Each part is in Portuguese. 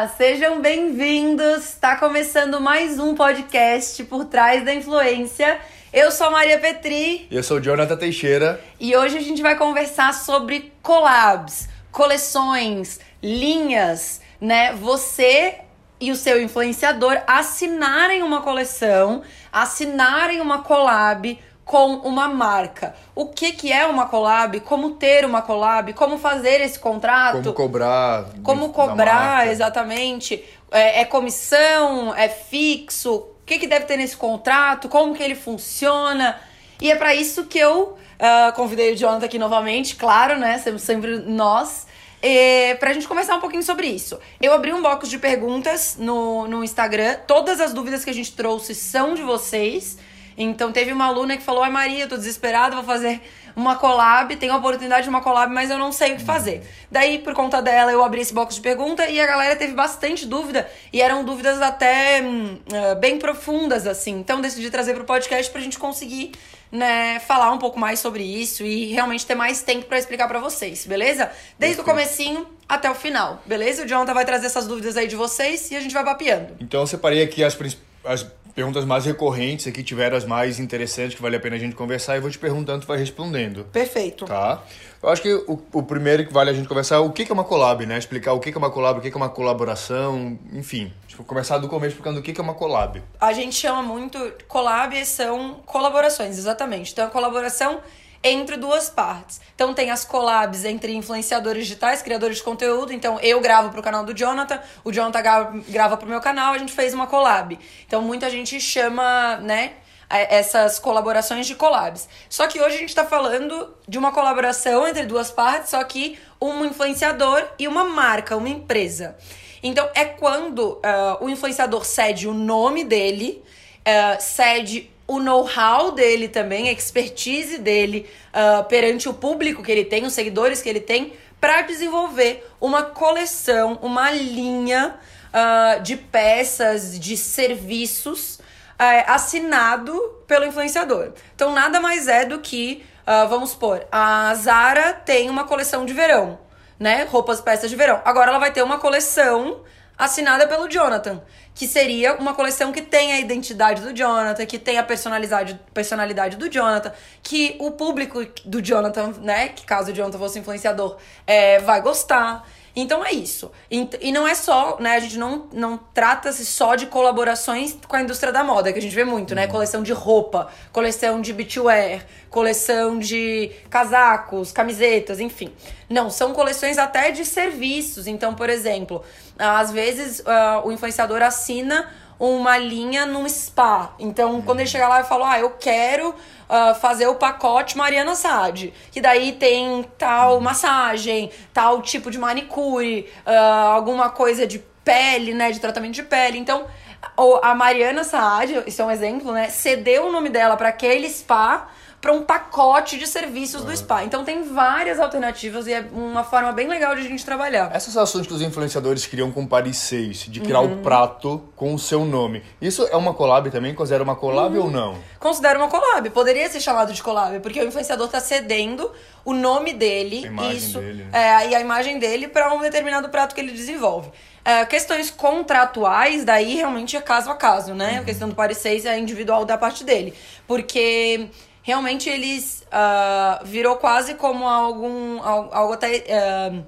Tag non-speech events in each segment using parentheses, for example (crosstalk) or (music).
Olá, sejam bem-vindos. Está começando mais um podcast por trás da influência. Eu sou a Maria Petri. Eu sou o Jonathan Teixeira. E hoje a gente vai conversar sobre collabs, coleções, linhas, né? Você e o seu influenciador assinarem uma coleção, assinarem uma collab com uma marca. O que, que é uma collab? Como ter uma collab? Como fazer esse contrato? Como cobrar? Como cobrar, exatamente. É, é, comissão? É fixo? O que, que deve ter nesse contrato? Como que ele funciona? E é para isso que eu uh, convidei o Jonathan aqui novamente, claro, né? Sempre, sempre nós. É, pra gente conversar um pouquinho sobre isso. Eu abri um box de perguntas no, no Instagram. Todas as dúvidas que a gente trouxe são de vocês. Então teve uma aluna que falou: Ai Maria, eu tô desesperada, vou fazer uma collab, tenho a oportunidade de uma collab, mas eu não sei o que fazer. Daí, por conta dela, eu abri esse box de pergunta e a galera teve bastante dúvida. E eram dúvidas até uh, bem profundas, assim. Então decidi trazer pro podcast pra gente conseguir né, falar um pouco mais sobre isso e realmente ter mais tempo para explicar para vocês, beleza? Desde o comecinho até o final, beleza? O Jonathan vai trazer essas dúvidas aí de vocês e a gente vai papeando. Então eu separei aqui as, as perguntas mais recorrentes aqui, tiveram as mais interessantes que vale a pena a gente conversar e vou te perguntando, tu vai respondendo. Perfeito. Tá? Eu acho que o, o primeiro que vale a gente conversar é o que é uma collab, né? Explicar o que é uma collab, o que é uma colaboração, enfim. Tipo, começar do começo explicando o que é uma collab. A gente chama muito. Collab são colaborações, exatamente. Então a colaboração entre duas partes. Então tem as collabs entre influenciadores digitais, criadores de conteúdo. Então eu gravo pro canal do Jonathan, o Jonathan grava pro meu canal, a gente fez uma collab. Então muita gente chama, né, essas colaborações de collabs. Só que hoje a gente tá falando de uma colaboração entre duas partes, só que um influenciador e uma marca, uma empresa. Então é quando uh, o influenciador cede o nome dele, uh, cede o know-how dele também, a expertise dele uh, perante o público que ele tem, os seguidores que ele tem, para desenvolver uma coleção, uma linha uh, de peças, de serviços uh, assinado pelo influenciador. Então, nada mais é do que, vamos supor, a Zara tem uma coleção de verão, né? Roupas, peças de verão. Agora ela vai ter uma coleção assinada pelo Jonathan, que seria uma coleção que tem a identidade do Jonathan, que tem a personalidade, personalidade do Jonathan, que o público do Jonathan, né, que caso o Jonathan fosse influenciador, é, vai gostar. Então é isso. E não é só, né? A gente não, não trata-se só de colaborações com a indústria da moda, que a gente vê muito, né? Uhum. Coleção de roupa, coleção de beachwear, coleção de casacos, camisetas, enfim. Não, são coleções até de serviços. Então, por exemplo, às vezes uh, o influenciador assina uma linha num spa. Então, quando ele chega lá e fala, ah, eu quero uh, fazer o pacote Mariana Sade. Que daí tem tal uhum. massagem, tal tipo de manicure, uh, alguma coisa de pele, né? De tratamento de pele. Então, a Mariana Saad, isso é um exemplo, né? Cedeu o nome dela para aquele spa para um pacote de serviços uhum. do spa. Então tem várias alternativas e é uma forma bem legal de a gente trabalhar. Essas ações que os influenciadores criam com Paris 6, de criar uhum. o prato com o seu nome. Isso é uma collab também? Considera uma collab uhum. ou não? Considero uma collab. Poderia ser chamado de collab, porque o influenciador está cedendo o nome dele, isso, dele, né? é, e a imagem dele para um determinado prato que ele desenvolve. É, questões contratuais, daí realmente é caso a caso, né? Uhum. A questão do 6 é individual da parte dele. Porque realmente eles uh, virou quase como algum algo até uh,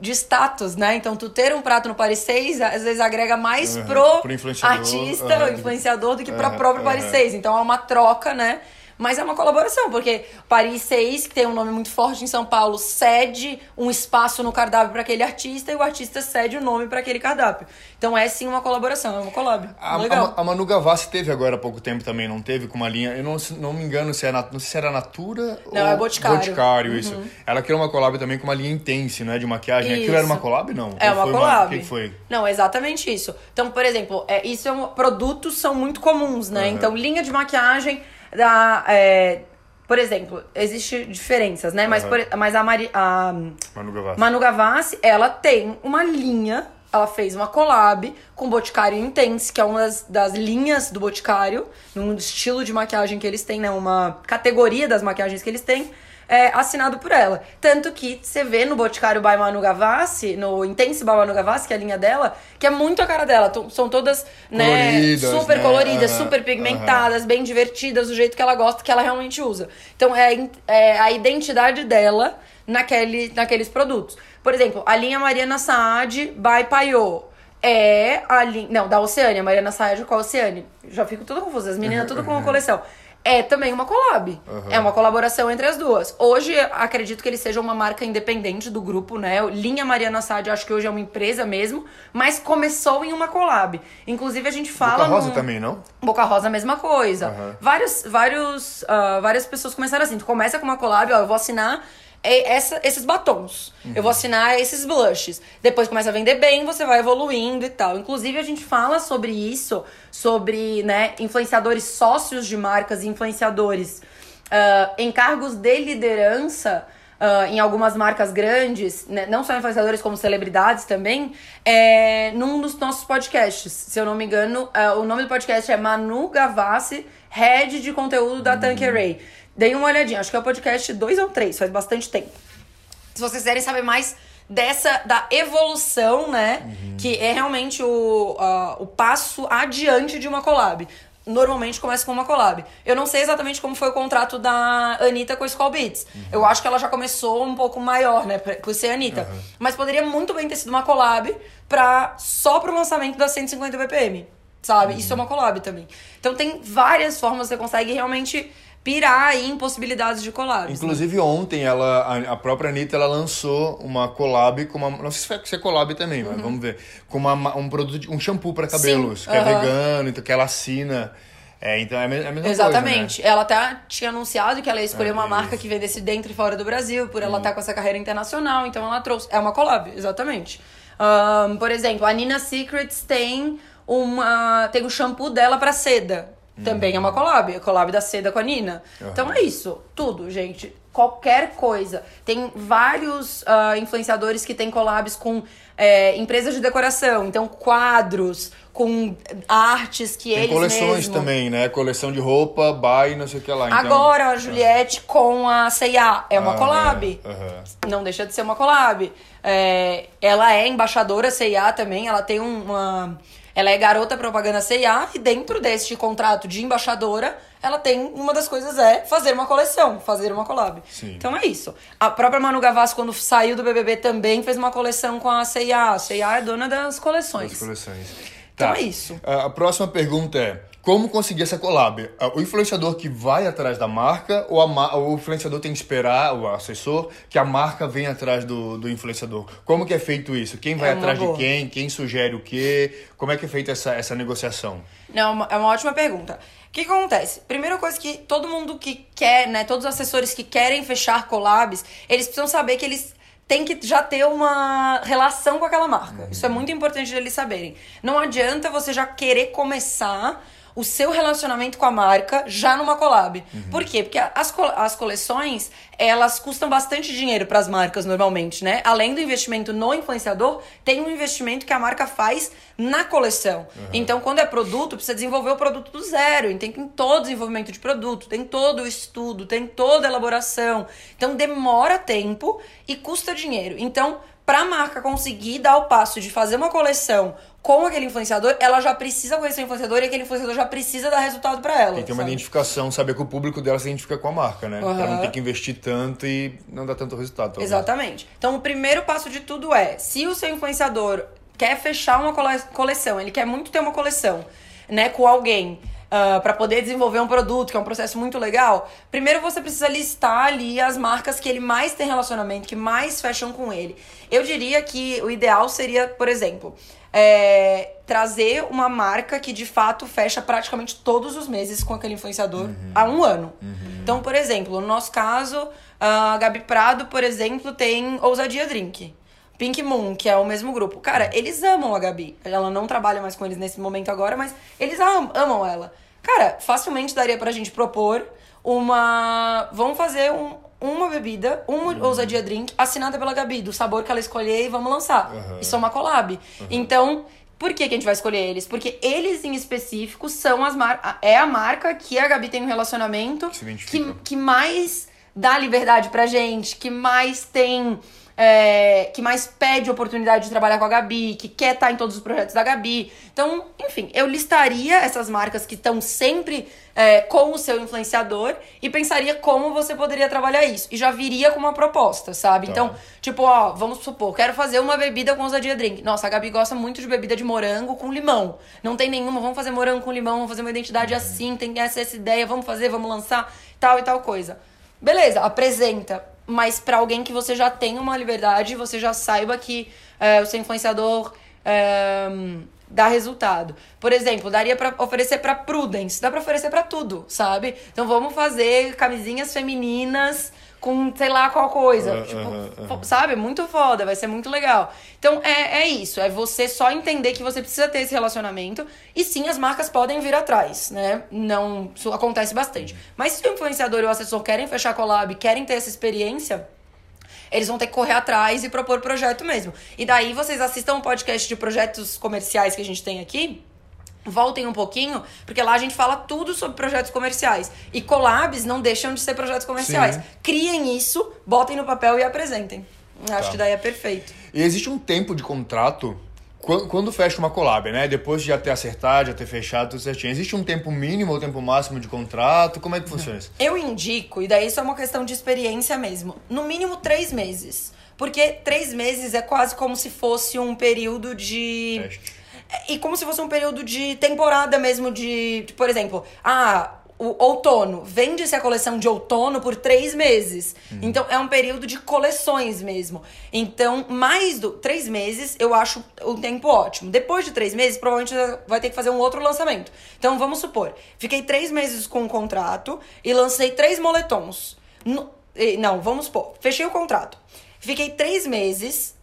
de status, né? Então tu ter um prato no Paris 6 às vezes agrega mais uhum, pro, pro artista, uhum. influenciador do que uhum, pro próprio Paris 6. Então é uma troca, né? Mas é uma colaboração, porque Paris 6, que tem um nome muito forte em São Paulo, cede um espaço no cardápio para aquele artista e o artista cede o nome para aquele cardápio. Então é sim uma colaboração, é uma collab. A, Legal. A, a Manu Gavassi teve agora há pouco tempo também, não teve? Com uma linha. Eu não, não me engano se era, não sei se era Natura não, ou. é Boticário. Boticário, uhum. isso. Ela criou uma collab também com uma linha Intense, né? De maquiagem. Isso. Aquilo era uma collab, não? É uma collab. O que foi? Não, exatamente isso. Então, por exemplo, é, isso é um, produtos são muito comuns, né? Uhum. Então, linha de maquiagem da. É, por exemplo, existe diferenças, né? Mas, por, mas a, Mari, a Manu Gavassi. Manu Gavassi, ela tem uma linha, ela fez uma collab com o Boticário Intense, que é uma das, das linhas do Boticário, num estilo de maquiagem que eles têm, né? Uma categoria das maquiagens que eles têm. É, assinado por ela. Tanto que você vê no Boticário by Manu Gavassi, no Intense by Manu Gavassi, que é a linha dela, que é muito a cara dela. São todas, né, Coloridas, super né? coloridas, Aham, super pigmentadas, bem divertidas, do jeito que ela gosta, que ela realmente usa. Então é, é a identidade dela naquele, naqueles produtos. Por exemplo, a linha Mariana Saad by Paiô. É a linha. Não, da Oceânia, Mariana Saad com a Oceânia. Já fico tudo confusa, as meninas tudo com uma coleção. É também uma collab. É uma colaboração entre as duas. Hoje, acredito que eles sejam uma marca independente do grupo, né? Linha Mariana Saad, eu acho que hoje é uma empresa mesmo, mas começou em uma collab. Inclusive, a gente fala. Boca Rosa num- também, não? Boca Rosa, a mesma coisa. Aham. Vários, vários, ah, várias pessoas começaram assim. Tu começa com uma collab, ó, eu vou assinar essa- esses batons. Eu vou assinar esses blushes. Depois começa a vender bem, você vai evoluindo e tal. Inclusive, a gente fala sobre isso, sobre, né, influenciadores sócios de marcas influenciadores ah, em cargos de liderança ah, em algumas marcas grandes, né, não só influenciadores como celebridades também, é, num dos nossos podcasts. Se eu não me engano, ah, o nome do podcast é Manu Gavassi, Head de conteúdo da Tanqueray. Dei uma olhadinha, acho que é o podcast 2 ou 3, faz bastante tempo. Se vocês quiserem saber mais dessa da evolução, né? Que é realmente o, ah, o passo adiante de uma collab. Normalmente começa com uma collab. Eu não sei exatamente como foi o contrato da Anitta com a Skull Beats. Eu acho que ela já começou um pouco maior, né? Por ser Anitta. Mas poderia muito bem ter sido uma collab pra, só pro lançamento da 150 BPM. Sabe? Isso é uma collab também. Então tem várias formas que você consegue realmente pirar aí em possibilidades de collabs. né? Inclusive ontem ela, a- própria Anitta ela lançou uma collab com uma. Não sei se ser collab também, mas vamos ver. Com uma, ma- um produto, um shampoo para cabelos, Sim, que é aham. vegano, então que ela assina. É, então é a é a mesma Exatamente. coisa. né? Ela até tinha anunciado que ela ia escolher É, uma isso. marca que vendesse dentro e fora do Brasil, por ela estar com essa carreira internacional, então ela trouxe. É uma collab, exatamente. Ahn, por exemplo, a Nina Secrets tem uma. tem o shampoo dela pra seda. Também é uma collab, a collab da seda com a Nina. Então é isso, tudo, gente. Qualquer coisa. Tem vários ah, influenciadores que têm collabs com é, empresas de decoração, então quadros, com artes que Tem eles coleções mesmo... também, né? Coleção de roupa, by, não sei o que lá. Então, Agora a Juliette com a C&A é uma Ah, collab. é, aham. Não deixa de ser uma collab. É, ela é embaixadora C&A também, ela tem um, uma... Ela é garota propaganda C&A e dentro deste contrato de embaixadora, ela tem... Uma das coisas é fazer uma coleção, fazer uma collab. Sim. Então é isso. A própria Manu Gavassi, quando saiu do BBB, também fez uma coleção com a C&A. A C&A é dona das coleções. Das coleções. Então Tá. é isso. A próxima pergunta é: como conseguir essa collab? O influenciador que vai atrás da marca ou ma- o influenciador tem que esperar, o assessor, que a marca venha atrás do, do influenciador? Como que é feito isso? Quem vai É atrás boa. de quem? Quem sugere o quê? Como é que é feita essa, essa negociação? Não, é uma- é ótima pergunta. O que acontece? Primeira coisa que todo mundo que quer, né, todos os assessores que querem fechar collabs, eles precisam saber que eles têm que já ter uma relação com aquela marca. Isso é muito importante eles saberem. Não adianta você já querer começar o seu relacionamento com a marca já numa collab. Por quê? Porque as, as coleções, elas custam bastante dinheiro para as marcas normalmente, né? Além do investimento no influenciador, tem um investimento que a marca faz na coleção. Então, quando é produto, precisa desenvolver o produto do zero. E tem todo o desenvolvimento de produto, tem todo o estudo, tem toda a elaboração. Então, demora tempo e custa dinheiro. Então, para a marca conseguir dar o passo de fazer uma coleção com aquele influenciador, ela já precisa conhecer o influenciador e aquele influenciador já precisa dar resultado para ela. Tem que ter uma sabe? identificação, saber que o público dela se identifica com a marca, né? Pra não Aham. ter que investir tanto e não dar tanto resultado. talvez. Exatamente. Então, o primeiro passo de tudo é: se o seu influenciador quer fechar uma cole- coleção, ele quer muito ter uma coleção, né, com alguém. Para poder desenvolver um produto, que é um processo muito legal, primeiro você precisa listar ali as marcas que ele mais tem relacionamento, que mais fecham com ele. Eu diria que o ideal seria, por exemplo, é, trazer uma marca que de fato fecha praticamente todos os meses com aquele influenciador há um ano. Então, por exemplo, no nosso caso, a Gabi Prado, por exemplo, tem Ousadia Drink. Pink Moon, que é o mesmo grupo. Cara, eles amam a Gabi. Ela não trabalha mais com eles nesse momento agora, mas eles am- amam ela. Cara, facilmente daria pra gente propor uma. Vamos fazer um- uma bebida, uma ousadia drink, assinada pela Gabi, do sabor que ela escolher e vamos lançar. Aham. Isso é uma collab. Então, por que, que a gente vai escolher eles? Porque eles em específico são as mar... é a marca que a Gabi tem um relacionamento Que que, que mais dá liberdade pra gente, que mais tem é, que mais pede oportunidade de trabalhar com a Gabi, que quer estar em todos os projetos da Gabi. Então, enfim, eu listaria essas marcas que estão sempre é, com o seu influenciador e pensaria como você poderia trabalhar isso. E já viria com uma proposta, sabe? Tá. Então, tipo, ó, vamos supor, quero fazer uma bebida com ousadia drink. Nossa, a Gabi gosta muito de bebida de morango com limão. Não tem nenhuma, vamos fazer morango com limão, vamos fazer uma identidade uhum. assim, tem essa, essa ideia, vamos fazer, vamos lançar, tal e tal coisa. Beleza, apresenta mas para alguém que você já tem uma liberdade, você já saiba que é, o seu influenciador é, dá resultado. Por exemplo, daria para oferecer para Prudence, dá para oferecer para tudo, sabe? Então vamos fazer camisinhas femininas com sei lá qual coisa. Uh, tipo, uh, uh, sabe? Muito foda, vai ser muito legal. Então é, é isso, é você só entender que você precisa ter esse relacionamento. E sim, as marcas podem vir atrás, né? Não. Isso acontece bastante. Mas se o influenciador e o assessor querem fechar collab, querem ter essa experiência. Eles vão ter que correr atrás e propor projeto mesmo. E daí vocês assistam um podcast de projetos comerciais que a gente tem aqui voltem um pouquinho, porque lá a gente fala tudo sobre projetos comerciais. E collabs não deixam de ser projetos comerciais. Sim. Criem isso, botem no papel e apresentem. Acho tá. que daí é perfeito. E existe um tempo de contrato quando fecha uma collab, né? Depois de já ter acertado, já ter fechado tudo certinho, existe um tempo mínimo ou tempo máximo de contrato? Como é que funciona isso? Eu indico, e daí isso é uma questão de experiência mesmo, no mínimo três meses. Porque três meses é quase como se fosse um período de. Teste e como se fosse um período de temporada mesmo, de, de por exemplo, ah, o outono. Vende-se a coleção de outono por três meses. Uhum. Então, é um período de coleções mesmo. Então, mais do três meses, eu acho o tempo ótimo. Depois de três meses, provavelmente vai ter que fazer um outro lançamento. Então, vamos supor, fiquei três meses com o um contrato e lancei três moletons. No, não, vamos supor, fechei o contrato. Fiquei três meses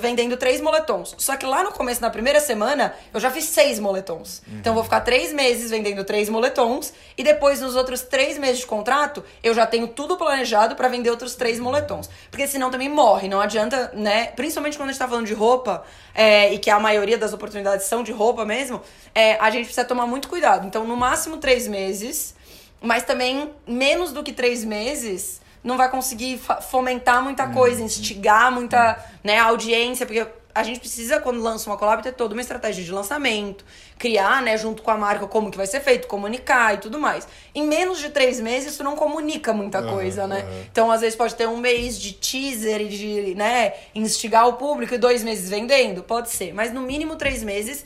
vendendo três moletons. Só que lá no começo, na primeira semana, eu já fiz seis moletons. Uhum. Então eu vou ficar três meses vendendo três moletons. E depois, nos outros três meses de contrato, eu já tenho tudo planejado para vender outros três moletons. Porque senão também morre. Não adianta, né? Principalmente quando a gente tá falando de roupa, é, e que a maioria das oportunidades são de roupa mesmo, é, a gente precisa tomar muito cuidado. Então, no máximo três meses, mas também menos do que três meses não vai conseguir fomentar muita coisa, instigar muita né, audiência, porque a gente precisa, quando lança uma collab, ter toda uma estratégia de lançamento, criar, né, junto com a marca, como que vai ser feito, comunicar e tudo mais. Em menos de três meses, isso não comunica muita coisa, uhum, né? Uhum. Então, às vezes, pode ter um mês de teaser e de, né, instigar o público e dois meses vendendo? Pode ser. Mas, no mínimo, três meses.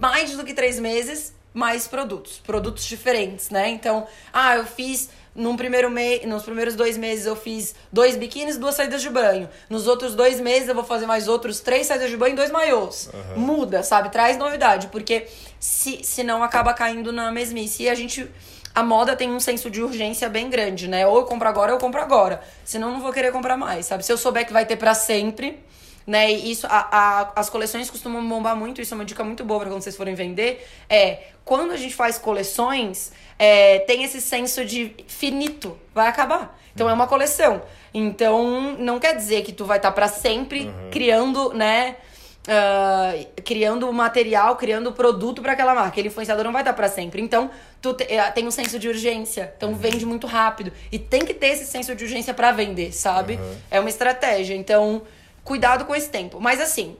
Mais do que três meses, mais produtos. Produtos diferentes, né? Então, ah, eu fiz num primeiro mês, nos primeiros dois meses eu fiz dois biquínis, duas saídas de banho. Nos outros dois meses eu vou fazer mais outros três saídas de banho e dois maiôs. Uhum. Muda, sabe? Traz novidade, porque se, se não acaba caindo na mesmice. E a gente. A moda tem um senso de urgência bem grande, né? Ou eu compro agora ou eu compro agora. Senão eu não vou querer comprar mais, sabe? Se eu souber que vai ter para sempre né? E isso, a, a, as coleções costumam bombar muito, isso é uma dica muito boa para quando vocês forem vender. É quando a gente faz coleções, é, tem esse senso de finito, vai acabar. Então é uma coleção. Então não quer dizer que tu vai estar tá para sempre uhum. criando, né? Uh, criando material, criando produto para aquela marca. Aquele influenciador não vai estar tá para sempre. Então, tu te, uh, tem um senso de urgência. Então, uhum. vende muito rápido. E tem que ter esse senso de urgência para vender, sabe? Uhum. É uma estratégia. Então, cuidado com esse tempo. Mas assim,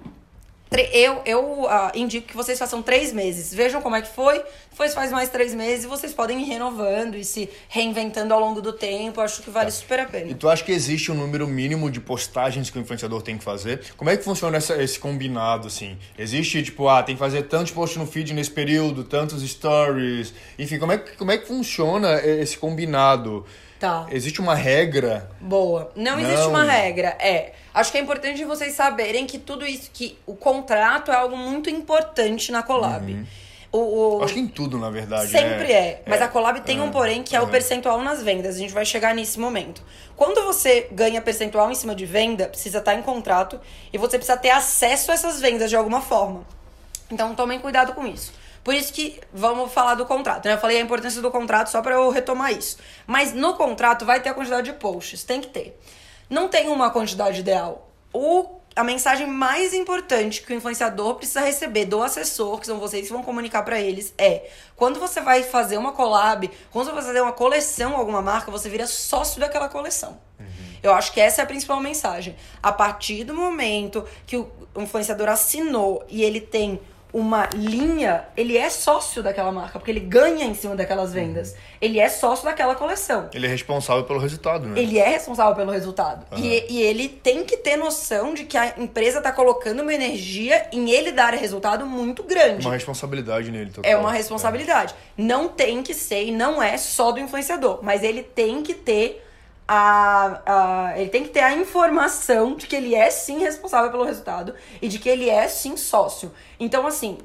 eu, eu uh, indico que vocês façam três meses. Vejam como é que foi. Depois faz mais três meses e vocês podem ir renovando e se reinventando ao longo do tempo. Acho que vale tá. super a pena. E tu acha que existe um número mínimo de postagens que o influenciador tem que fazer? Como é que funciona essa, esse combinado, assim? Existe, tipo, ah, tem que fazer tantos posts no feed nesse período, tantos stories. Enfim, como é, como é que funciona esse combinado? Tá. Existe uma regra? Boa. Não, Não, existe uma regra. É. Acho que é importante vocês saberem que tudo isso, que o contrato é algo muito importante na collab. Uhum. O, o... Acho que em tudo, na verdade. Sempre né? é. Mas é. a collab tem um porém que é o percentual nas vendas. A gente vai chegar nesse momento. Quando você ganha percentual em cima de venda, precisa estar em contrato e você precisa ter acesso a essas vendas de alguma forma. Então tomem cuidado com isso. Por isso que vamos falar do contrato. Né? Eu falei a importância do contrato só para eu retomar isso. Mas no contrato vai ter a quantidade de posts, tem que ter. Não tem uma quantidade ideal. O a mensagem mais importante que o influenciador precisa receber do assessor, que são vocês que vão comunicar para eles, é quando você vai fazer uma collab, quando você vai fazer uma coleção alguma marca, você vira sócio daquela coleção. Uhum. Eu acho que essa é a principal mensagem. A partir do momento que o influenciador assinou e ele tem uma linha, ele é sócio daquela marca, porque ele ganha em cima daquelas vendas. Uhum. Ele é sócio daquela coleção. Ele é responsável pelo resultado, né? Ele é responsável pelo resultado. Uhum. E, e, ele tem que ter noção de que a empresa está colocando uma energia em ele dar resultado muito grande. Uma responsabilidade nele, total. É uma responsabilidade. É. Não tem que ser e não é só do influenciador, mas ele tem que ter a, a, ele tem que ter a informação de que ele é sim responsável pelo resultado e de que ele é sim sócio. Então, assim,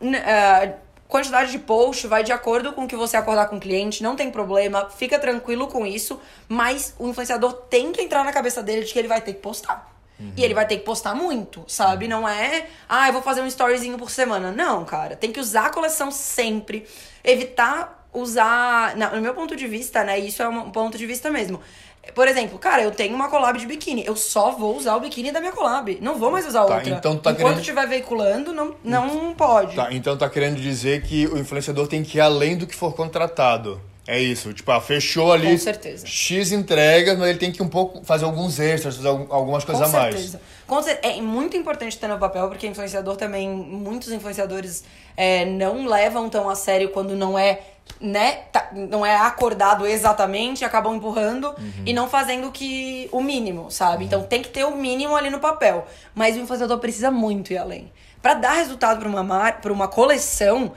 uh, quantidade de post vai de acordo com o que você acordar com o cliente, não tem problema, fica tranquilo com isso, mas o influenciador tem que entrar na cabeça dele de que ele vai ter que postar. Uhum. E ele vai ter que postar muito, sabe? Não é, ah, eu vou fazer um storyzinho por semana. Não, cara. Tem que usar a coleção sempre. Evitar usar. No meu ponto de vista, né? Isso é um ponto de vista mesmo. Por exemplo, cara, eu tenho uma collab de biquíni. Eu só vou usar o biquíni da minha collab. Não vou mais usar tá, outra. Então tá Enquanto querendo... estiver veiculando, não, não pode. Tá, então tá querendo dizer que o influenciador tem que ir além do que for contratado. É isso, tipo, ah, fechou ali Com certeza. X entregas, mas ele tem que um pouco fazer alguns extras, fazer algumas coisas Com a mais. Certeza. Com certeza. É muito importante ter no papel, porque influenciador também, muitos influenciadores é, não levam tão a sério quando não é né, tá, não é acordado exatamente, acabam empurrando uhum. e não fazendo que o mínimo, sabe? Uhum. Então tem que ter o mínimo ali no papel, mas o influenciador precisa muito ir além. Para dar resultado para uma mar, para uma coleção,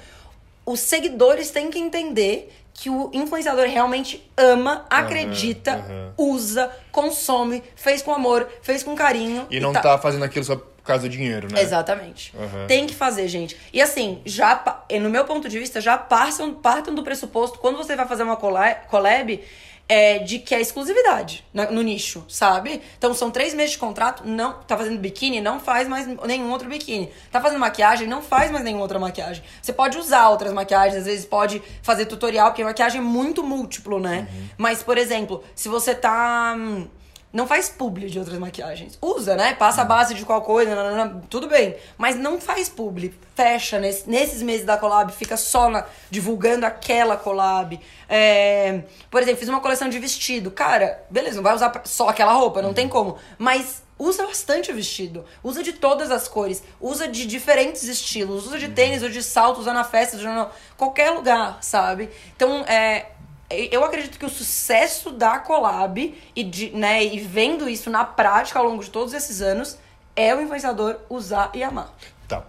os seguidores têm que entender que o influenciador realmente ama, acredita, uhum, usa, consome, fez com amor, fez com carinho. E não e tá... tá fazendo aquilo só por causa do dinheiro, né? Exatamente. Uhum. Tem que fazer, gente. E assim, já no meu ponto de vista, já partam, partam do pressuposto, quando você vai fazer uma collab, é, de que é exclusividade no nicho, sabe? Então são três meses de contrato, não tá fazendo biquíni, não faz mais nenhum outro biquíni. Tá fazendo maquiagem, não faz mais nenhuma outra maquiagem. Você pode usar outras maquiagens, às vezes pode fazer tutorial, porque maquiagem é muito múltiplo, né? Uhum. Mas, por exemplo, se você tá. Hum, não faz publi de outras maquiagens. Usa, né? Passa a base de qual coisa, nanana, tudo bem. Mas não faz publi. Fecha nesse, nesses meses da collab, fica só na, divulgando aquela collab. É, por exemplo, fiz uma coleção de vestido. Cara, beleza, não vai usar só aquela roupa, não tem como. Mas usa bastante o vestido. Usa de todas as cores. Usa de diferentes estilos. Usa de tênis ou de salto, usa na festa, usa no, qualquer lugar, sabe? Então, é, eu acredito que o sucesso da collab e, de, né, e vendo isso na prática ao longo de todos esses anos é o influenciador usar e amar. Tá.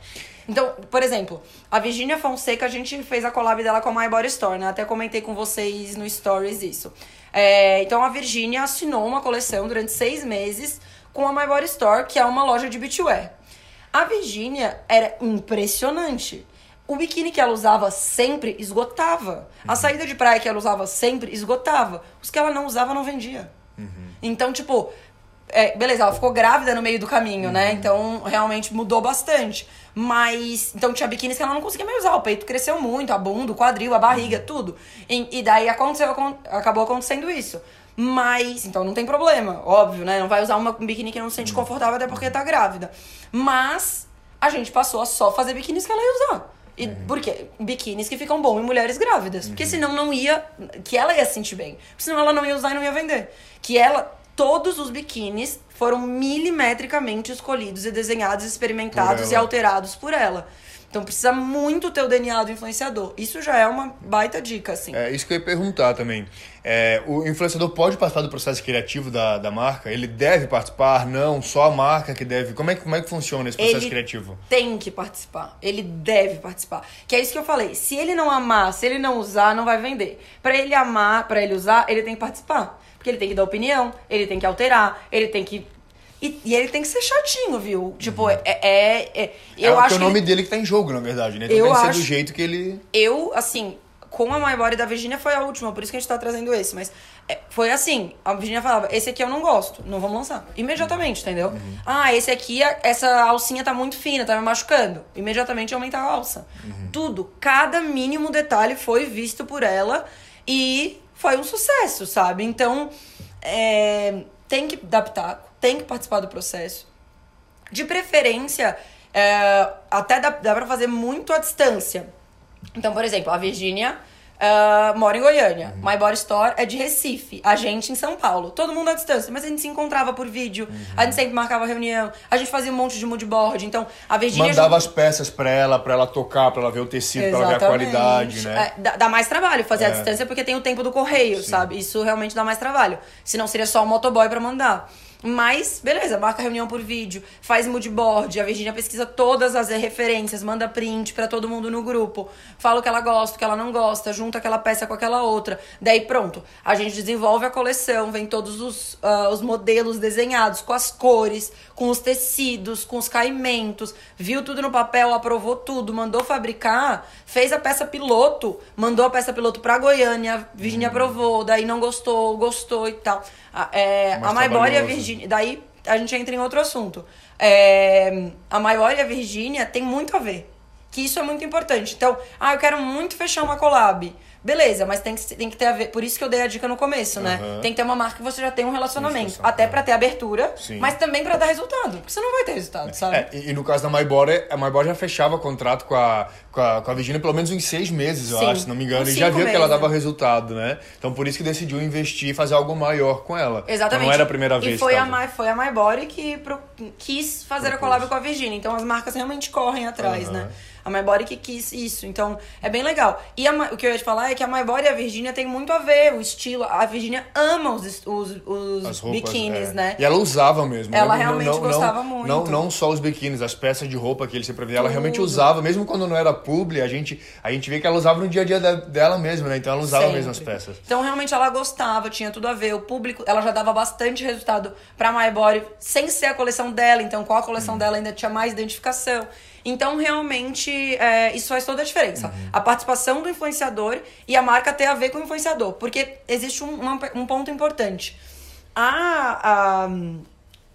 Então, por exemplo, a Virginia Fonseca, a gente fez a collab dela com a My Body Store, né? Até comentei com vocês no Stories isso. É, então, a Virginia assinou uma coleção durante seis meses com a My Body Store, que é uma loja de beachwear. A Virginia era impressionante. O biquíni que ela usava sempre esgotava. Uhum. A saída de praia que ela usava sempre esgotava. Os que ela não usava não vendia. Uhum. Então, tipo, é, beleza, ela ficou grávida no meio do caminho, né? uhum. né? Então, realmente mudou bastante. Mas, então tinha biquínis que ela não conseguia mais usar. O peito cresceu muito, a bunda, o quadril, a barriga, tudo. E, e daí aconteceu, acabou acontecendo isso. Mas, então não tem problema, óbvio, né? Não vai usar uma, um biquíni que não se sente uhum. confortável até porque tá grávida. Mas a gente passou a só fazer biquínis que ela ia usar. E, uhum. Por quê? Biquínis que ficam bom em mulheres grávidas. Uhum. Porque senão não ia. Que ela ia se sentir bem. Porque senão ela não ia usar e não ia vender. Que ela. Todos os biquínis foram milimetricamente escolhidos e desenhados, experimentados e alterados por ela. Então precisa muito ter o DNA do influenciador. Isso já é uma baita dica, assim. É isso que eu ia perguntar também. É, o influenciador pode participar do processo criativo da, da marca? Ele deve participar? Não, só a marca que deve. Como é, como é que funciona esse processo ele criativo? Tem que participar. Ele deve participar. Que é isso que eu falei. Se ele não amar, se ele não usar, não vai vender. Para ele amar, para ele usar, ele tem que participar. Porque ele tem que dar opinião, ele tem que alterar, ele tem que e, e, ele tem que ser chatinho, viu? Tipo, uhum. é, é, é. Eu é acho o nome ele... dele que tá em jogo, na verdade, né? Então eu tem que ser do jeito que ele. Eu, assim, com a My Body da Virginia foi a última, por isso que a gente tá trazendo esse, mas é, foi assim, a Virginia falava, esse aqui eu não gosto, não vamos lançar. Imediatamente, entendeu? Uhum. Ah, esse aqui, essa alcinha tá muito fina, tá me machucando. Imediatamente aumentar a alça. Uhum. Tudo, cada mínimo detalhe foi visto por ela e foi um sucesso, sabe? Então, é, tem que adaptar tem que participar do processo. De preferência, é, até dá, dá pra fazer muito à distância. Então, por exemplo, a Virgínia uh, mora em Goiânia. Uhum. My Body Store é de Recife. A gente em São Paulo. Todo mundo à distância. Mas a gente se encontrava por vídeo. Uhum. A gente sempre marcava reunião. A gente fazia um monte de moodboard. Então, a Virgínia... Mandava as peças pra ela, pra ela tocar, pra ela ver o tecido, Exatamente. pra ela ver a qualidade, né? É, dá, dá, mais trabalho fazer é. a distância porque tem o tempo do correio, Sim. sabe? Isso realmente dá mais trabalho. Senão seria só o motoboy pra mandar. Mas, beleza, marca reunião por vídeo, faz moodboard, a Virginia pesquisa todas as referências, manda print para todo mundo no grupo, fala o que ela gosta, o que ela não gosta, junta aquela peça com aquela outra. Daí pronto, a gente desenvolve a coleção, vem todos os, uh, os modelos desenhados, com as cores, com os tecidos, com os caimentos, viu tudo no papel, aprovou tudo, mandou fabricar, fez a peça piloto, mandou a peça piloto pra Goiânia, a Virginia hum. aprovou, daí não gostou, gostou e tal. É, a Maibora e a Virgínia. Daí a gente entra em outro assunto. É, a Maibora e a Virgínia tem muito a ver. Que isso é muito importante. Então, ah, eu quero muito fechar uma collab. Beleza, mas tem que, tem que ter a ver. Por isso que eu dei a dica no começo, né? Uhum. Tem que ter uma marca que você já tem um relacionamento. Isso, até para ter abertura, Sim. mas também para dar resultado. Porque você não vai ter resultado, sabe? É, e, e, no caso da MyBora, a MyBora já fechava contrato com a, com a, com a Virginia pelo menos em seis meses, eu Sim. acho, se não me engano. E já viu meses, que ela dava né? resultado, né? Então por isso que decidiu investir e fazer algo maior com ela. Exatamente. Então, não era a primeira vez. E foi, a, My, foi a MyBody que pro, quis fazer Propôs. a collab com a Virginia. Então as marcas realmente correm atrás, uhum. né? A MyBody que quis isso. Então, é bem legal. E a, o que eu ia te falar é que a MyBody e a Virginia tem muito a ver, o estilo. A Virginia ama os, os, os roupas, biquínis, é. né? E ela usava mesmo. Ela não, realmente não, gostava não, muito. Não, não só os biquínis, as peças de roupa que ele se previa. Ela realmente usava, mesmo quando não era publi, a gente, a gente vê que ela usava no dia a dia dela mesmo, né? Então ela usava Sempre. mesmo as peças. Então realmente ela gostava, tinha tudo a ver. O público, ela já dava bastante resultado pra MyBody, sem ser a coleção dela. Então, qual a coleção hum. dela ainda tinha mais identificação. Então, realmente, é, isso faz toda a diferença. Uhum. A participação do influenciador e a marca ter a ver com o influenciador. Porque existe um, um ponto importante. A, a,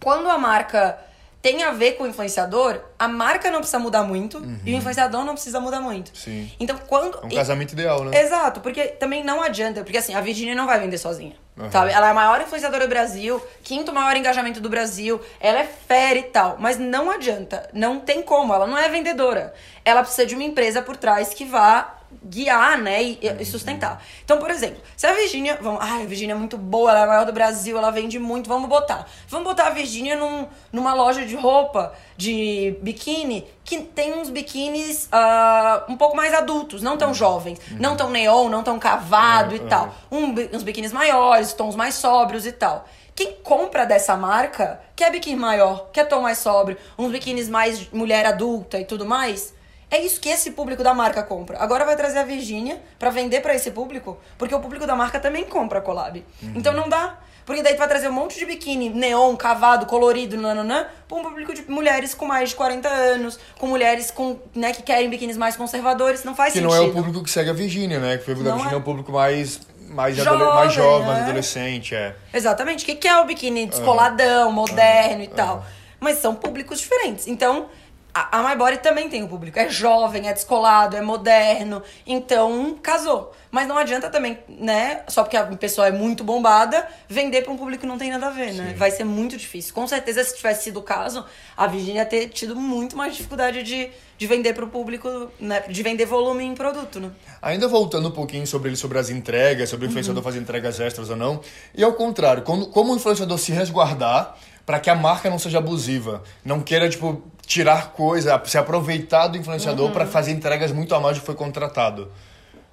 quando a marca tem a ver com o influenciador, a marca não precisa mudar muito uhum. e o influenciador não precisa mudar muito. Sim. Então, quando. É um casamento ideal, né? Exato, porque também não adianta, porque assim, a Virginia não vai vender sozinha. Uhum. Sabe? Ela é a maior influenciadora do Brasil, quinto maior engajamento do Brasil, ela é fera e tal. Mas não adianta, não tem como, ela não é vendedora. Ela precisa de uma empresa por trás que vá guiar, né, e, e, sustentar. Então, por exemplo, se a Virgínia, vamos, ah, a Virgínia é muito boa, ela é a maior do Brasil, ela vende muito, vamos botar. Vamos botar a Virgínia num, numa loja de roupa, de biquíni, que tem uns biquínis uh, um pouco mais adultos, não tão uhum. jovens, uhum. não tão neon, não tão cavado uhum. e tal. Um, uns biquínis maiores, tons mais sóbrios e tal. Quem compra dessa marca quer biquíni maior, quer tom mais sóbrio, uns biquínis mais mulher adulta e tudo mais é isso que esse público da marca compra. Agora vai trazer a Virgínia para vender para esse público, porque o público da marca também compra collab. Uhum. Então não dá. Porque daí tu vai trazer um monte de biquíni neon, cavado, colorido, nananã, pra um público de mulheres com mais de 40 anos, com mulheres com, né, que querem biquínis mais conservadores. Não faz que sentido. Que não é o público que segue a Virgínia, né? Que foi a Virgínia é. é um público mais mais jovem, mais jovem, né? mais adolescente, é. Exatamente. O que, que é o biquíni descoladão, uhum. moderno uhum. e tal? Uhum. Mas são públicos diferentes. Então, a, a My Body também tem um público. É jovem, é descolado, é moderno. Então, casou. Mas não adianta também, né? Só porque a pessoa é muito bombada, vender para um público que não tem nada a ver, né? Sim. Vai ser muito difícil. Com certeza, se tivesse sido o caso, a Virginia ter tido muito mais dificuldade de, de vender para o público, né? De vender volume em produto, né? Ainda voltando um pouquinho sobre ele, sobre as entregas, sobre o influenciador uhum. fazer entregas extras ou não. E ao contrário, quando, como o influenciador se resguardar para que a marca não seja abusiva. Não queira, tipo, tirar coisa, se aproveitar do influenciador uhum. para fazer entregas muito a mais do que foi contratado.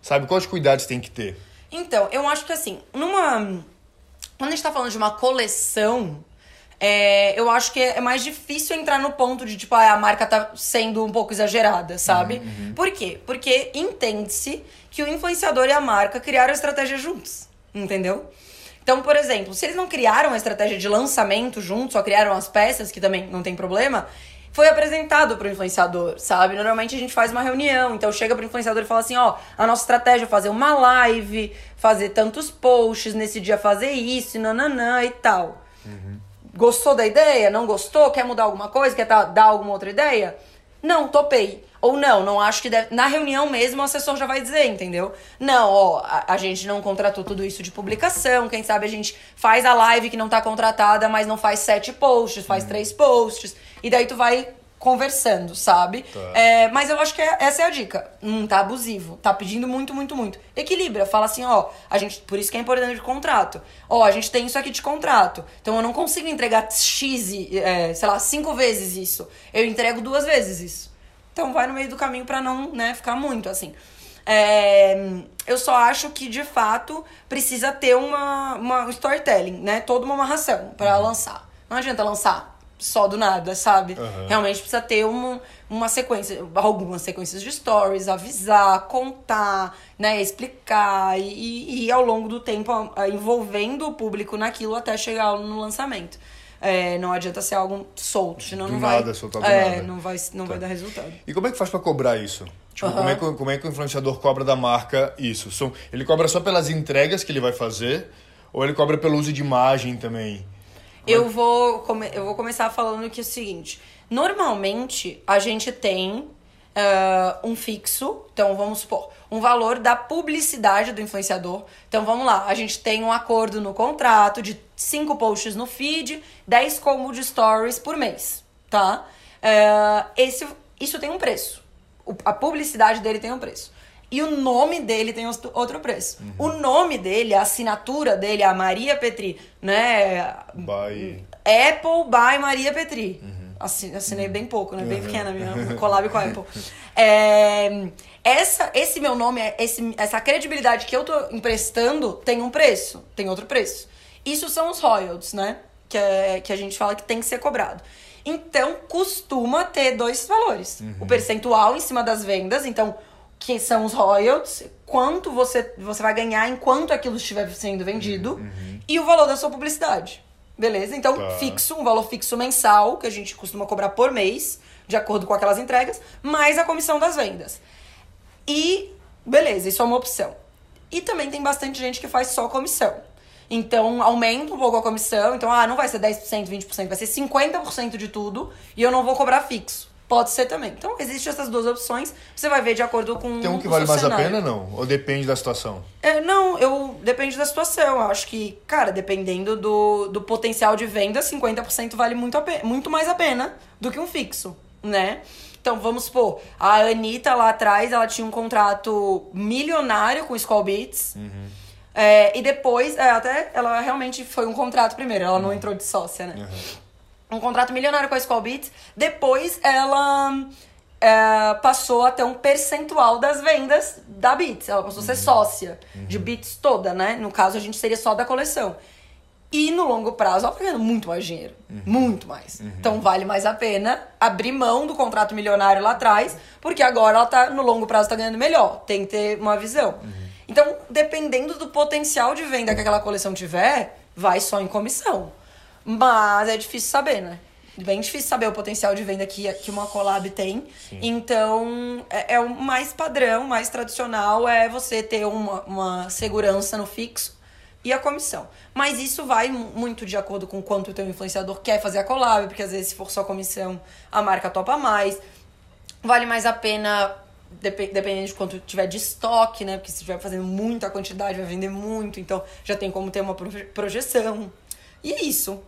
Sabe? Quais cuidados tem que ter? Então, eu acho que assim, numa. Quando a gente tá falando de uma coleção, é, eu acho que é mais difícil entrar no ponto de, tipo, ah, a marca tá sendo um pouco exagerada, sabe? Uhum. uhum. Por quê? Porque entende-se que o influenciador e a marca criaram a estratégia juntos, entendeu? Então, por exemplo, se eles não criaram a estratégia de lançamento juntos, só criaram as peças, que também não tem problema, foi apresentado pro influenciador, sabe? Normalmente a gente faz uma reunião, então chega pro influenciador e fala assim, ó, a nossa estratégia é fazer uma live, fazer tantos posts, nesse dia fazer isso, nananã e tal. Uhum. Gostou da ideia? Não gostou? Quer mudar alguma coisa? Quer dar alguma outra ideia? Não, topei. Ou não, não acho que deve. Na reunião mesmo, o assessor já vai dizer, entendeu? Não, ó, a, a, gente não contratou tudo isso de publicação. Quem sabe a gente faz a live que não tá contratada, mas não faz sete posts, faz hum. três posts. E daí tu vai conversando, sabe? Tá. É, mas eu acho que é, essa é a dica. Hum, tá abusivo. Tá pedindo muito, muito, muito. Equilibra. Fala assim, ó, a gente. Por isso que é importante de contrato. Ó, a gente tem isso aqui de contrato. Então eu não consigo entregar X, é, sei lá, cinco vezes isso. Eu entrego duas vezes isso. Então vai no meio do caminho para não, né, ficar muito assim. É, eu só acho que, de fato, precisa ter uma, uma storytelling, né? Toda uma amarração para uhum. lançar. Não adianta lançar só do nada, sabe? Uhum. Realmente precisa ter uma, uma sequência, algumas sequências de stories, avisar, contar, né, explicar e, e ao longo do tempo envolvendo o público naquilo até chegar no lançamento. É, não adianta ser algo solto, senão do não nada, vai. Soltar do é, nada. não vai, não tá. vai dar resultado. E como é que faz para cobrar isso? Tipo, uhum. como, é que, como é que o influenciador cobra da marca isso? São, ele cobra só pelas entregas que ele vai fazer? Ou ele cobra pelo uso de imagem também? Eu vou, come... eu vou começar falando que é o seguinte. Normalmente, a gente tem uh, um fixo. Então, vamos supor, um valor da publicidade do influenciador. Então, vamos lá. A gente tem um acordo no contrato de 5 posts no feed, 10 como de stories por mês, tá? Uh, esse, isso tem um preço. O, a publicidade dele tem um preço. E o nome dele tem outro preço. Uhum. O nome dele, a assinatura dele, a Maria Petri, né? By... Apple by Maria Petri. Uhum. Assinei uhum. bem pouco, né? Bem uhum. pequena minha (laughs) collab com a Apple. É, essa, esse meu nome, esse, essa credibilidade que eu tô emprestando tem um preço, tem outro preço. Isso são os royalties, né? Que, é, que a gente fala que tem que ser cobrado. Então, costuma ter dois valores. Uhum. O percentual em cima das vendas. Então, que são os royalties, quanto você, você vai ganhar enquanto aquilo estiver sendo vendido, uhum. e o valor da sua publicidade. Beleza? Então, tá. fixo, um valor fixo mensal, que a gente costuma cobrar por mês, de acordo com aquelas entregas, mais a comissão das vendas. E, beleza, isso é uma opção. E também tem bastante gente que faz só comissão. Então, aumenta um pouco a comissão. Então, ah, não vai ser 10%, 20%, vai ser 50% de tudo. E eu não vou cobrar fixo. Pode ser também. Então, existem essas duas opções. Você vai ver de acordo com. Tem um que vale mais cenário. a pena, não? Ou depende da situação? É, não, eu. Depende da situação. Eu acho que, cara, dependendo do, do potencial de venda, 50% vale muito, a muito mais a pena do que um fixo, né? Então, vamos supor, a Anitta lá atrás, ela tinha um contrato milionário com o Skull Beats. Uhum. É, e depois, é, até ela realmente foi um contrato primeiro, ela não uhum. entrou de sócia, né? Uhum um contrato milionário com a Skull Beats. Depois ela é, passou a ter um percentual das vendas da Beats. Ela passou a ser uhum. sócia uhum. de Beats toda, né? No caso, a gente seria só da coleção. E no longo prazo, ela tá ganhando muito mais dinheiro. Uhum. Muito mais. Uhum. Então vale mais a pena abrir mão do contrato milionário lá atrás, porque agora ela tá, no longo prazo, tá ganhando melhor. Tem que ter uma visão. Uhum. Então, dependendo do potencial de venda que aquela coleção tiver, vai só em comissão. Mas é difícil saber, né? Bem difícil saber o potencial de venda que, que uma collab tem. Sim. Então, é, é o mais padrão, mais tradicional é você ter uma, uma segurança no fixo e a comissão. Mas isso vai muito de acordo com quanto o teu influenciador quer fazer a collab, porque às vezes se for só comissão, a marca topa mais. Vale mais a pena dependendo de quanto tiver de estoque, né? Porque se estiver fazendo muita quantidade, vai vender muito, então já tem como ter uma projeção. E é isso.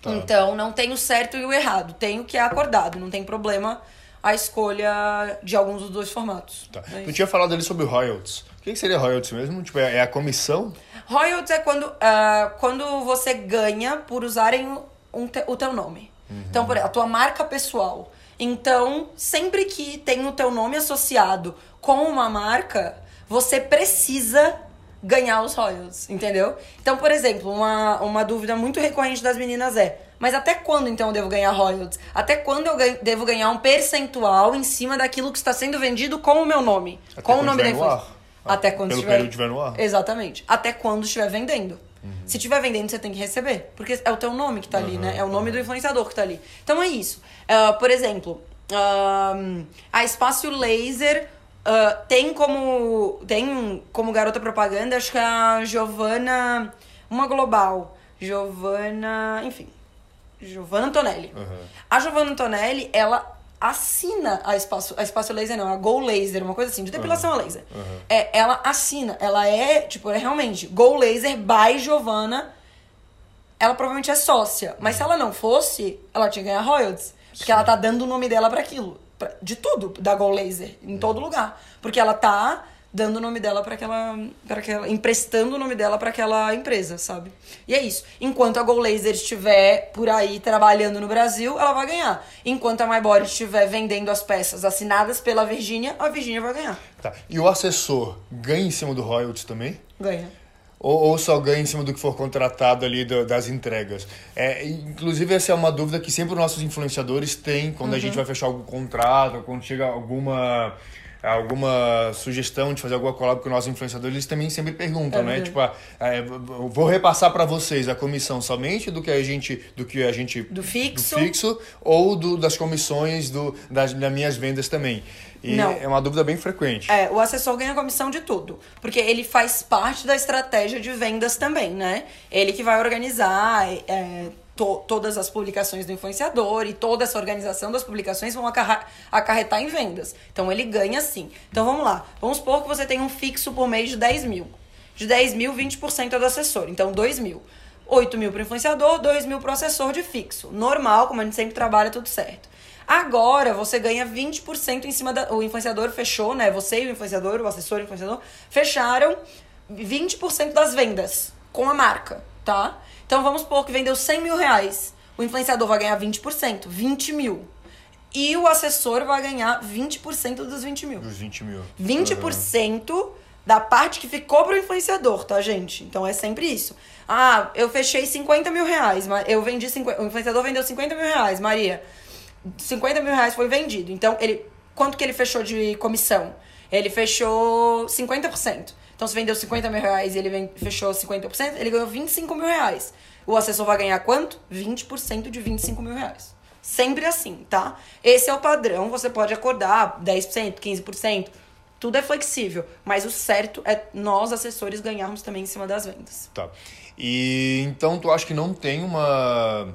Tá. Então, não tem o certo e o errado. Tem o que é acordado. Não tem problema a escolha de alguns dos dois formatos. Tá. É tu tinha falado ali sobre royalties. O que seria royalties mesmo? Tipo, é, é a comissão? Royalties é quando, uh, quando você ganha por usarem um te, o teu nome. Uhum. Então, por a tua marca pessoal. Então, sempre que tem o teu nome associado com uma marca, você precisa ganhar os royalties, entendeu? Então, por exemplo, uma, uma dúvida muito recorrente das meninas é: mas até quando então eu devo ganhar royalties? Até quando eu ganho, devo ganhar um percentual em cima daquilo que está sendo vendido com o meu nome? Até com o nome da influência? Até quando Pelo estiver... período estiver no ar? Exatamente. Até quando estiver vendendo. Uhum. Se estiver vendendo, você tem que receber. Porque é o teu nome que está ali, né? É o nome do influenciador que está ali. Então é isso. Uh, por exemplo, uh, a Espaço Laser Uh, tem como tem como garota propaganda, acho que é a Giovanna, uma global, Giovanna, enfim, Giovanna Antonelli. Uhum. A Giovanna Antonelli, ela assina a espaço, a espaço laser, não, a Go Laser, uma coisa assim, de depilação a laser. É, ela assina, ela é, tipo, é realmente Go Laser by Giovanna. Ela provavelmente é sócia, mas se ela não fosse, ela tinha que ganhar royalties. Porque ela tá dando o nome dela para aquilo. pra- de tudo, da Go Laser, em todo lugar. Porque ela tá dando o nome dela para aquela, para aquela. emprestando o nome dela para aquela empresa, sabe? E é isso. Enquanto a Go Laser estiver por aí trabalhando no Brasil, ela vai ganhar. Enquanto a MyBody estiver vendendo as peças assinadas pela Virgínia, a Virgínia vai ganhar. Tá. E o assessor ganha em cima do royalties também? Ganha. Ou, ou só ganha em cima do que for contratado ali do- das entregas? É, inclusive, essa é uma dúvida que sempre os nossos influenciadores têm quando a gente vai fechar algum contrato, quando chega alguma alguma sugestão de fazer alguma collab com os nossos influenciadores, eles também sempre perguntam, É né? verdade. Tipo, ah, é, vou repassar para vocês a comissão somente do que a gente do que a gente Do fixo. do fixo ou do, das comissões do, das, das minhas vendas também. E Não. é uma dúvida bem frequente. É, o assessor ganha comissão de tudo. Porque ele faz parte da estratégia de vendas também, né? Ele que vai organizar é, to- todas as publicações do influenciador e toda essa organização das publicações vão acarretar em vendas. Então ele ganha sim. Então vamos lá. Vamos supor que você tem um fixo por mês de 10 mil. De 10 mil, 20% é do assessor. Então 2 mil. 8 mil para influenciador, 2 mil para o assessor de fixo. Normal, como a gente sempre trabalha, tudo certo. Agora você ganha 20% em cima da. O influenciador fechou, né? Você e o influenciador, o assessor e o influenciador, fecharam 20% das vendas com a marca, tá? Então vamos supor que vendeu 100 mil reais. O influenciador vai ganhar 20%, 20 mil. E o assessor vai ganhar 20% dos 20 mil. Dos 20 mil. 20% da parte que ficou pro influenciador, tá, gente? Então é sempre isso. Ah, eu fechei 50 mil reais, eu vendi 50, o influenciador vendeu 50 mil reais, Maria. 50 mil reais foi vendido. Então, ele. Quanto que ele fechou de comissão? Ele fechou 50%. Então, se vendeu 50 mil reais e ele fechou 50%, ele ganhou 25 mil reais. O assessor vai ganhar quanto? 20% de 25 mil reais. Sempre assim, tá? Esse é o padrão. Você pode acordar 10%, 15%. Tudo é flexível. Mas o certo é nós, assessores, ganharmos também em cima das vendas. Tá. E então tu acha que não tem uma.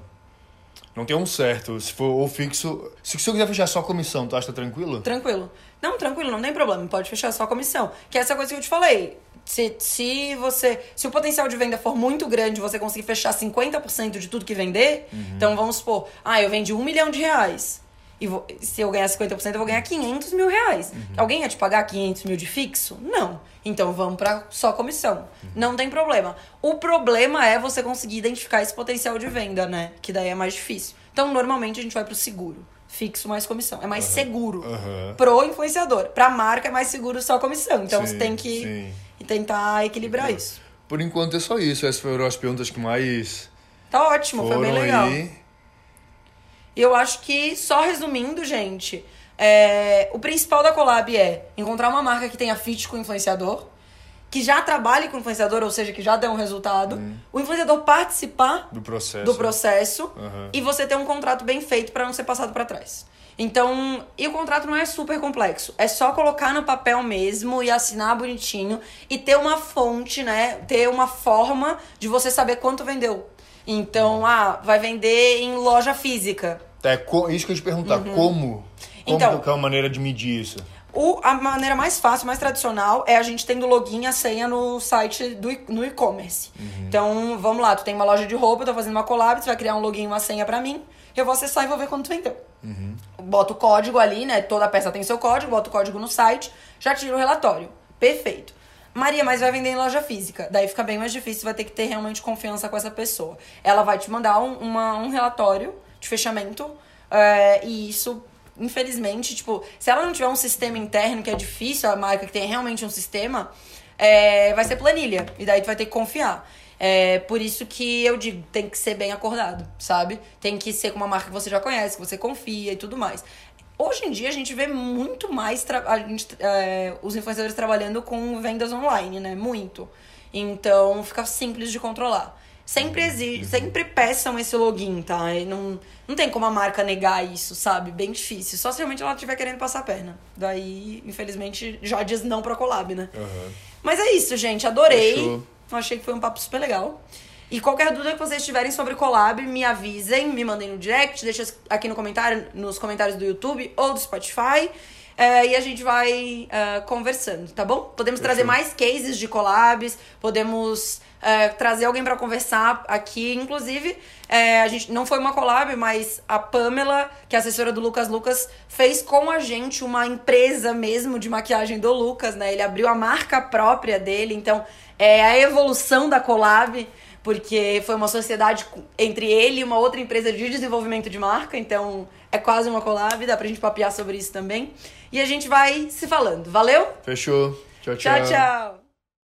Não tem um certo. Se for ou fixo. Se você quiser fechar só a comissão, tu acha tá tranquilo? Tranquilo. Não, tranquilo, não tem problema. Pode fechar só a comissão. Que é essa coisa que eu te falei. Se, se você. Se o potencial de venda for muito grande, você conseguir fechar 50% de tudo que vender, então vamos supor, ah, eu vendi um milhão de reais. E vou- se eu ganhar 50%, eu vou ganhar 500 mil reais. Alguém ia te pagar 500 mil de fixo? Não. Então vamos pra só comissão. Não tem problema. O problema é você conseguir identificar esse potencial de venda, né? Que daí é mais difícil. Então, normalmente a gente vai pro seguro. Fixo mais comissão. É mais seguro Aham. pro influenciador. Pra marca é mais seguro só comissão. Então Sim, você tem que sim. tentar equilibrar isso. Por enquanto é só isso. Essas foram as perguntas que mais Tá ótimo, foi bem legal. aí. E eu acho que, só resumindo, gente, é, o principal da collab é encontrar uma marca que tenha fit com o influenciador, que já trabalhe com o influenciador, ou seja, que já dê um resultado, o influenciador participar Do processo. do processo Aham. e você ter um contrato bem feito para não ser passado para trás. Então, e o contrato não é super complexo. É só colocar no papel mesmo e assinar bonitinho e ter uma fonte, né? Ter uma forma de você saber quanto vendeu. Então, ah, vai vender em loja física. Tá, é isso que eu ia te perguntar. Como? Como Uhum. Então- que é a maneira de medir isso? O, a maneira mais fácil, mais tradicional, é a gente tendo login e a senha no site do no e-commerce. Então, vamos lá, tu tem uma loja de roupa, eu tô fazendo uma collab, você vai criar um login e uma senha pra mim, eu vou acessar e vou ver quanto tu vendeu. Bota o código ali, né? Toda peça tem seu código, bota o código no site, já tira o relatório. Perfeito. Maria, mas vai vender em loja física. Daí fica bem mais difícil, vai ter que ter realmente confiança com essa pessoa. Ela vai te mandar um, uma- um relatório de fechamento, é, e isso, infelizmente, tipo, se ela não tiver um sistema interno, que é difícil, a marca que tem realmente um sistema, é, vai ser planilha. E daí tu vai ter que confiar. É por isso que eu digo, tem que ser bem acordado, sabe? Tem que ser com uma marca que você já conhece, que você confia e tudo mais. Hoje em dia a gente vê muito mais a gente, é, os influenciadores trabalhando com vendas online, né? Muito. Então fica simples de controlar. Sempre exige, sempre peçam esse login, tá? E não, não tem como a marca negar isso, sabe? Bem difícil. Só se realmente ela estiver querendo passar a perna. Daí, infelizmente, já diz não pra collab, né? Aham. Mas é isso, gente. Adorei. Fechou. Achei que foi um papo super legal. E qualquer dúvida que vocês tiverem sobre collab, me avisem, me mandem no direct, deixa aqui no comentário, nos comentários do YouTube ou do Spotify. É, e a gente vai uh, conversando, tá bom? Podemos trazer mais cases de collabs, podemos uh, trazer alguém para conversar aqui. Inclusive, a gente não foi uma collab, mas a Pamela, que é assessora do Lucas Lucas, fez com a gente uma empresa mesmo de maquiagem do Lucas, né? Ele abriu a marca própria dele, então é a evolução da collab porque foi uma sociedade entre ele e uma outra empresa de desenvolvimento de marca, então é quase uma collab, dá pra gente papear sobre isso também. E a gente vai se falando. Valeu? Fechou. Tchau, tchau. Tchau, tchau.